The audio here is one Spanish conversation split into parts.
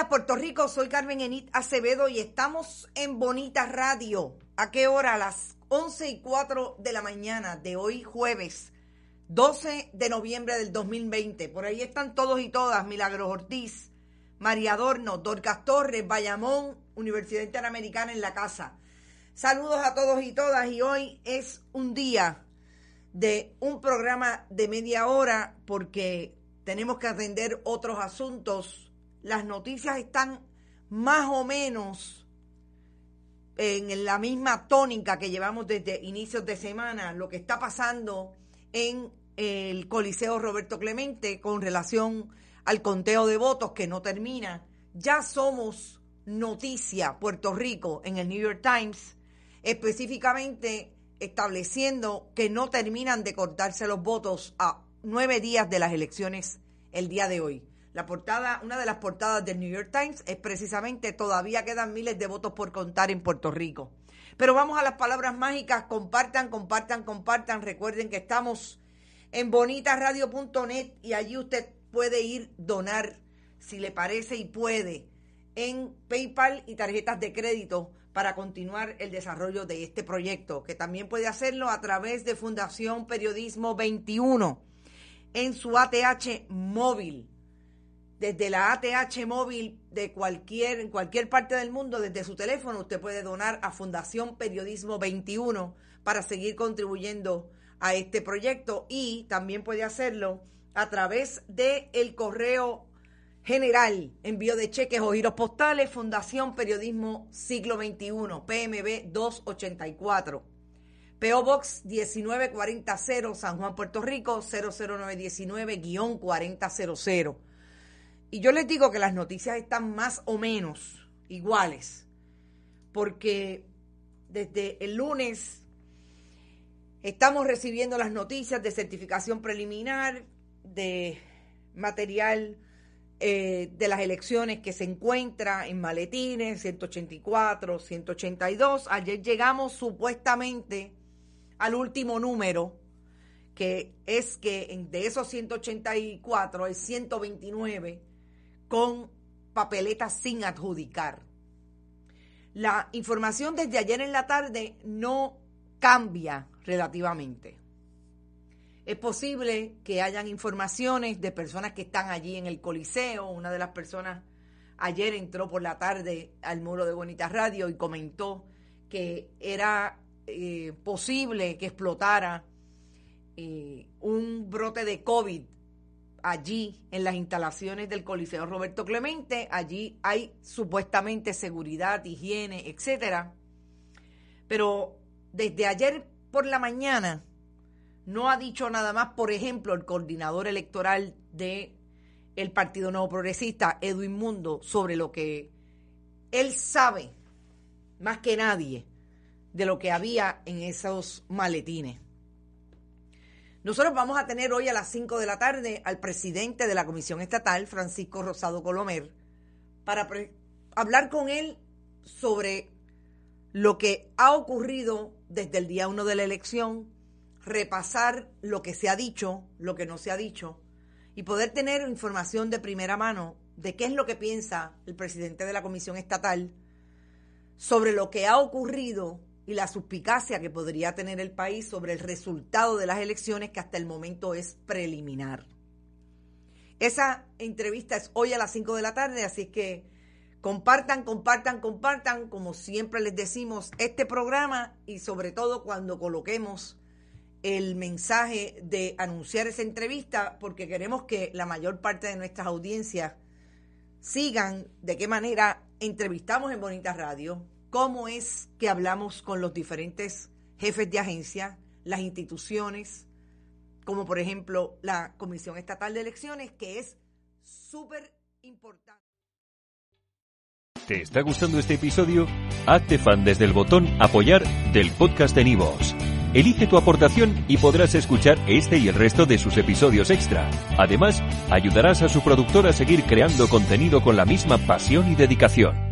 Puerto Rico, soy Carmen Enit Acevedo y estamos en Bonita Radio. ¿A qué hora? A las 11 y 4 de la mañana de hoy jueves 12 de noviembre del 2020. Por ahí están todos y todas, Milagros Ortiz, María Adorno, Dorcas Torres, Bayamón, Universidad Interamericana en la casa. Saludos a todos y todas y hoy es un día de un programa de media hora porque tenemos que atender otros asuntos las noticias están más o menos en la misma tónica que llevamos desde inicios de semana, lo que está pasando en el Coliseo Roberto Clemente con relación al conteo de votos que no termina. Ya somos noticia Puerto Rico en el New York Times, específicamente estableciendo que no terminan de cortarse los votos a nueve días de las elecciones el día de hoy. La portada, una de las portadas del New York Times es precisamente todavía quedan miles de votos por contar en Puerto Rico. Pero vamos a las palabras mágicas, compartan, compartan, compartan. Recuerden que estamos en bonitasradio.net y allí usted puede ir donar, si le parece y puede, en PayPal y tarjetas de crédito para continuar el desarrollo de este proyecto, que también puede hacerlo a través de Fundación Periodismo 21 en su ATH móvil desde la ATH móvil de cualquier, en cualquier parte del mundo, desde su teléfono, usted puede donar a Fundación Periodismo 21 para seguir contribuyendo a este proyecto y también puede hacerlo a través del el correo general, envío de cheques o giros postales, Fundación Periodismo Siglo XXI, PMB 284. PO Box 1940 San Juan, Puerto Rico 00919-4000. Y yo les digo que las noticias están más o menos iguales, porque desde el lunes estamos recibiendo las noticias de certificación preliminar, de material eh, de las elecciones que se encuentra en maletines, 184, 182. Ayer llegamos supuestamente al último número, que es que de esos 184 hay 129 con papeletas sin adjudicar. La información desde ayer en la tarde no cambia relativamente. Es posible que hayan informaciones de personas que están allí en el Coliseo. Una de las personas ayer entró por la tarde al muro de Bonita Radio y comentó que era eh, posible que explotara eh, un brote de COVID allí en las instalaciones del Coliseo Roberto Clemente. Allí hay supuestamente seguridad, higiene, etcétera. Pero desde ayer por la mañana no ha dicho nada más, por ejemplo, el coordinador electoral de el Partido Nuevo Progresista, Edwin Mundo, sobre lo que él sabe más que nadie de lo que había en esos maletines. Nosotros vamos a tener hoy a las 5 de la tarde al presidente de la Comisión Estatal, Francisco Rosado Colomer, para hablar con él sobre lo que ha ocurrido desde el día 1 de la elección, repasar lo que se ha dicho, lo que no se ha dicho, y poder tener información de primera mano de qué es lo que piensa el presidente de la Comisión Estatal sobre lo que ha ocurrido y la suspicacia que podría tener el país sobre el resultado de las elecciones que hasta el momento es preliminar. Esa entrevista es hoy a las 5 de la tarde, así que compartan, compartan, compartan, como siempre les decimos, este programa y sobre todo cuando coloquemos el mensaje de anunciar esa entrevista porque queremos que la mayor parte de nuestras audiencias sigan de qué manera entrevistamos en Bonita Radio, cómo es que hablamos con los diferentes jefes de agencia, las instituciones, como por ejemplo la Comisión Estatal de Elecciones, que es súper importante. ¿Te está gustando este episodio? Hazte fan desde el botón apoyar del podcast de Nivos. Elige tu aportación y podrás escuchar este y el resto de sus episodios extra. Además, ayudarás a su productor a seguir creando contenido con la misma pasión y dedicación.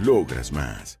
logras más.